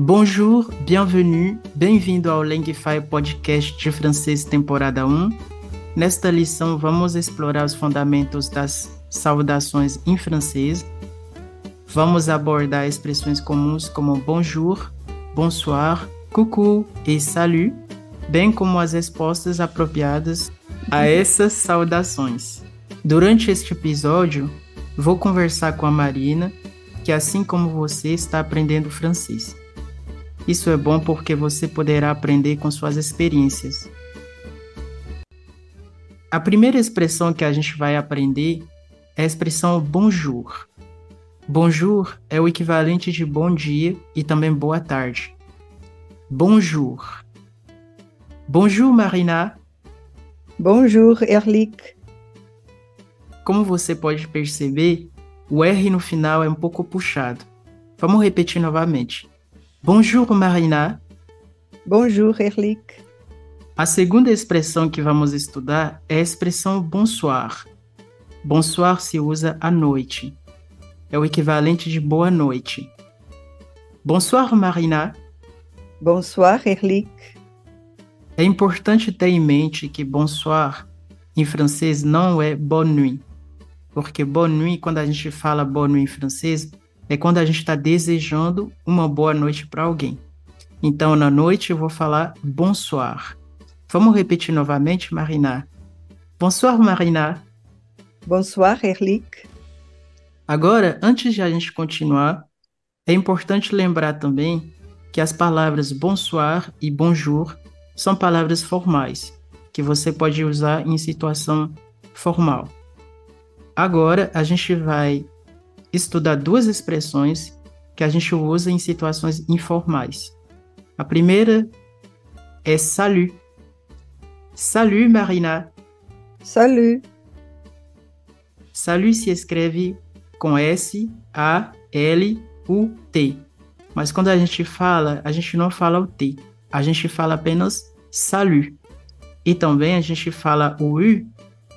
Bonjour, bienvenue, bem-vindo ao Langify Podcast de Francês Temporada 1. Nesta lição, vamos explorar os fundamentos das saudações em francês. Vamos abordar expressões comuns como bonjour, bonsoir, coucou e salut, bem como as respostas apropriadas a essas saudações. Durante este episódio, vou conversar com a Marina, que assim como você está aprendendo francês. Isso é bom porque você poderá aprender com suas experiências. A primeira expressão que a gente vai aprender é a expressão bonjour. Bonjour é o equivalente de bom dia e também boa tarde. Bonjour. Bonjour, Marina. Bonjour, Erlich. Como você pode perceber, o R no final é um pouco puxado. Vamos repetir novamente. Bonjour, Marina. Bonjour, Erlich. A segunda expressão que vamos estudar é a expressão bonsoir. Bonsoir se usa à noite. É o equivalente de boa noite. Bonsoir, Marina. Bonsoir, Erlich. É importante ter em mente que bonsoir em francês não é bonne nuit. Porque bonne nuit, quando a gente fala bonne nuit em francês, é quando a gente está desejando uma boa noite para alguém. Então, na noite, eu vou falar bonsoir. Vamos repetir novamente, Marina. Bonsoir, Marina. Bonsoir, Erlich. Agora, antes de a gente continuar, é importante lembrar também que as palavras bonsoir e bonjour são palavras formais, que você pode usar em situação formal. Agora, a gente vai estudar duas expressões que a gente usa em situações informais. A primeira é salut. Salut, Marina. Salut. Salut se escreve com S, A, L, U, T. Mas quando a gente fala, a gente não fala o T. A gente fala apenas salut. E também a gente fala o U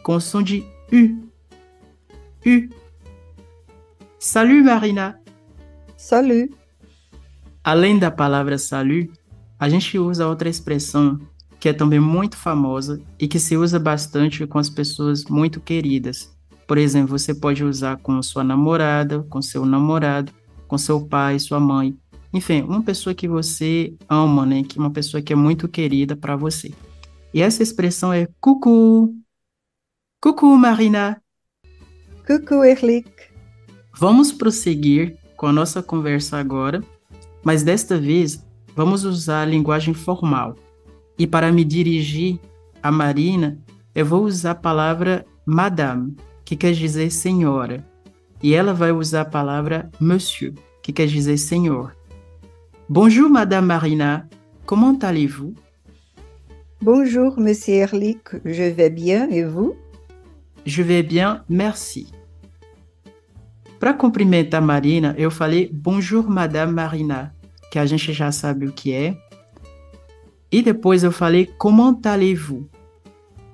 com som de U. U. Salut Marina. Salut. Além da palavra salut, a gente usa outra expressão que é também muito famosa e que se usa bastante com as pessoas muito queridas. Por exemplo, você pode usar com sua namorada, com seu namorado, com seu pai, sua mãe. Enfim, uma pessoa que você ama, né? Que uma pessoa que é muito querida para você. E essa expressão é coucou. Coucou, Marina. Coucou, Erlich. Vamos prosseguir com a nossa conversa agora, mas desta vez vamos usar a linguagem formal. E para me dirigir a Marina, eu vou usar a palavra madame, que quer dizer senhora, e ela vai usar a palavra monsieur, que quer dizer senhor. Bonjour, madame Marina. Comment allez-vous? Bonjour, monsieur Erlich. Je vais bien et vous? Je vais bien, merci. Para cumprimentar a Marina, eu falei Bonjour, Madame Marina, que a gente já sabe o que é. E depois eu falei Comment allez-vous?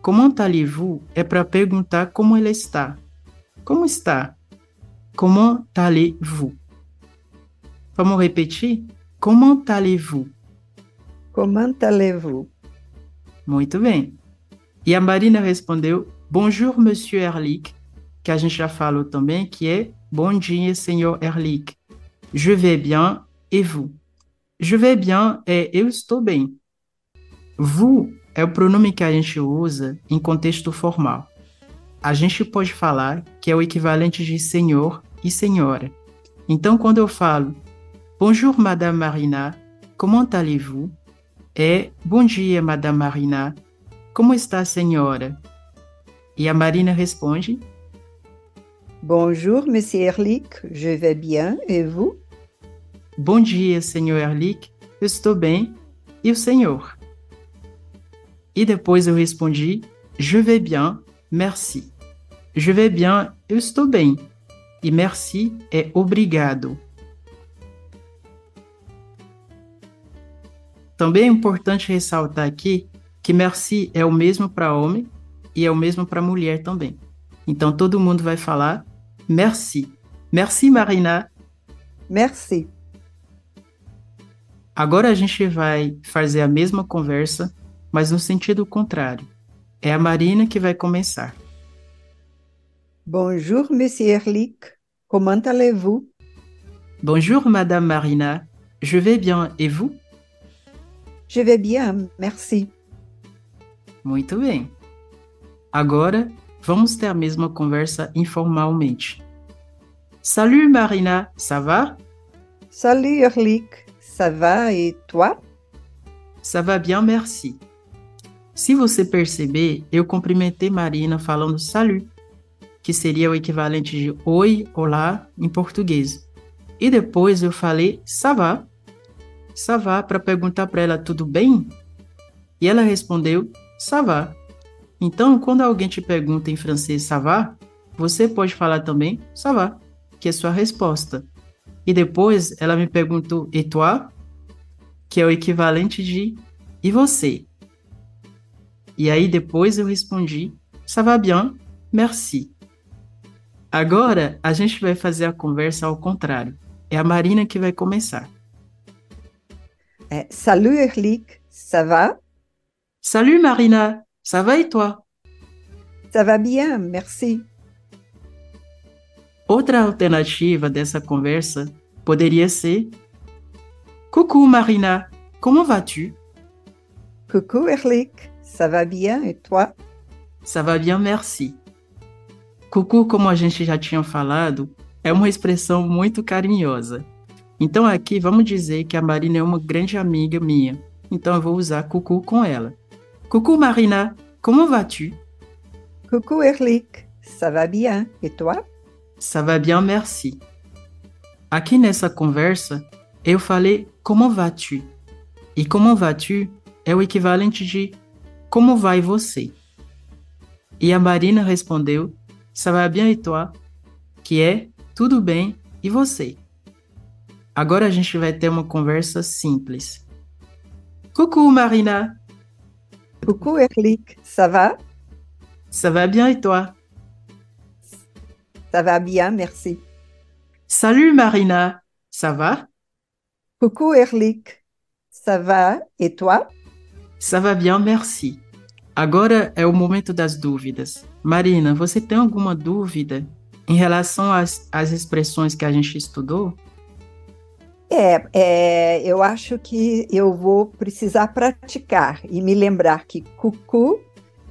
Comment allez-vous é para perguntar como ela está. Como está? Comment allez-vous? Vamos repetir? Comment allez-vous? Comment allez-vous? Muito bem. E a Marina respondeu Bonjour, Monsieur Erlich, que a gente já falou também, que é Bom dia, senhor Erlich. Je vais bien, et vous? Je vais bien é eu estou bem. Vous é o pronome que a gente usa em contexto formal. A gente pode falar que é o equivalente de senhor e senhora. Então, quando eu falo Bonjour, Madame Marina, comment allez-vous? É Bom dia, Madame Marina, como está a senhora? E a Marina responde Bonjour, Monsieur Erlich, je vais bien, et vous? Bom dia, senhor Erlich, eu estou bem, e o senhor? E depois eu respondi, je vais bien, merci. Je vais bien, eu estou bem, e merci é obrigado. Também é importante ressaltar aqui que merci é o mesmo para homem e é o mesmo para mulher também. Então todo mundo vai falar merci. Merci Marina. Merci. Agora a gente vai fazer a mesma conversa, mas no sentido contrário. É a Marina que vai começar. Bonjour, Monsieur Erlich. Comment allez-vous? Bonjour, Madame Marina. Je vais bien, et vous? Je vais bien, merci. Muito bem. Agora, vamos ter a mesma conversa informalmente. Salut Marina, ça va? Salut Erlich, ça va et toi? Ça va bien, merci. Se você perceber, eu cumprimentei Marina falando salut, que seria o equivalente de oi, olá em português. E depois eu falei ça va, ça va para perguntar para ela tudo bem? E ela respondeu ça va. Então, quando alguém te pergunta em francês ça va, você pode falar também ça va, que é sua resposta. E depois ela me perguntou et toi, que é o equivalente de e você? E aí depois eu respondi: Ça va bien, merci. Agora a gente vai fazer a conversa ao contrário. É a Marina que vai começar. É, salut Erlich, ça va? Salut Marina, ça va et toi? Ça va bien, merci. Outra alternativa dessa conversa poderia ser: Coucou Marina, comment vas-tu? Coucou Erlich, ça va bien et toi? Ça va bien, merci. Cucu, como a gente já tinha falado, é uma expressão muito carinhosa. Então aqui vamos dizer que a Marina é uma grande amiga minha. Então eu vou usar Cucu com ela. Coucou Marina, comment vas-tu? Coucou Erlich, ça va bien et toi? Ça va bien, merci. Aqui nessa conversa, eu falei como vas-tu? E como vas-tu é o equivalente de como vai você? E a Marina respondeu Ça va bien et toi? Que é tudo bem e você? Agora a gente vai ter uma conversa simples. Coucou Marina. Coucou Erlich, ça va? Ça va bien et toi? Ça va bien, merci. Salut Marina, ça va? Coucou Erlich, ça va et toi? Ça va bien, merci. Agora é o momento das dúvidas. Marina, você tem alguma dúvida em relação às, às expressões que a gente estudou? É, é, eu acho que eu vou precisar praticar e me lembrar que cucu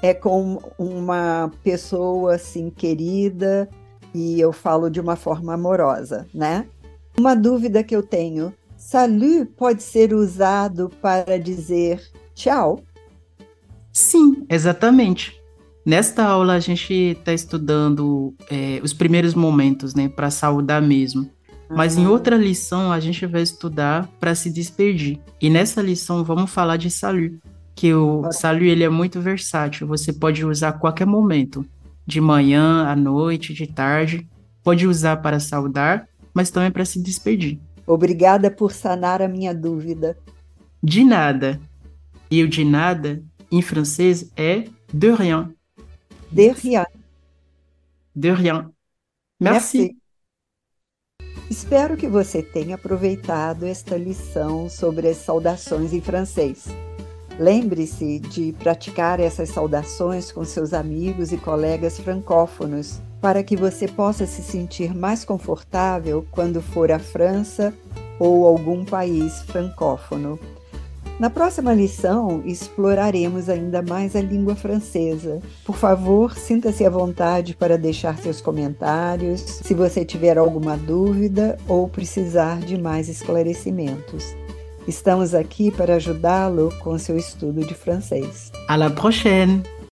é com uma pessoa assim querida e eu falo de uma forma amorosa, né? Uma dúvida que eu tenho: salut pode ser usado para dizer tchau? Sim, exatamente. Nesta aula a gente está estudando é, os primeiros momentos, né, para saudar mesmo. Mas em outra lição a gente vai estudar para se despedir. E nessa lição vamos falar de salut, que o salut ele é muito versátil. Você pode usar a qualquer momento, de manhã, à noite, de tarde. Pode usar para saudar, mas também para se despedir. Obrigada por sanar a minha dúvida. De nada. E o de nada, em francês, é de rien. De rien. De rien. Merci. Merci. Espero que você tenha aproveitado esta lição sobre as saudações em francês. Lembre-se de praticar essas saudações com seus amigos e colegas francófonos, para que você possa se sentir mais confortável quando for à França ou algum país francófono. Na próxima lição, exploraremos ainda mais a língua francesa. Por favor, sinta-se à vontade para deixar seus comentários, se você tiver alguma dúvida ou precisar de mais esclarecimentos. Estamos aqui para ajudá-lo com seu estudo de francês. À la prochaine!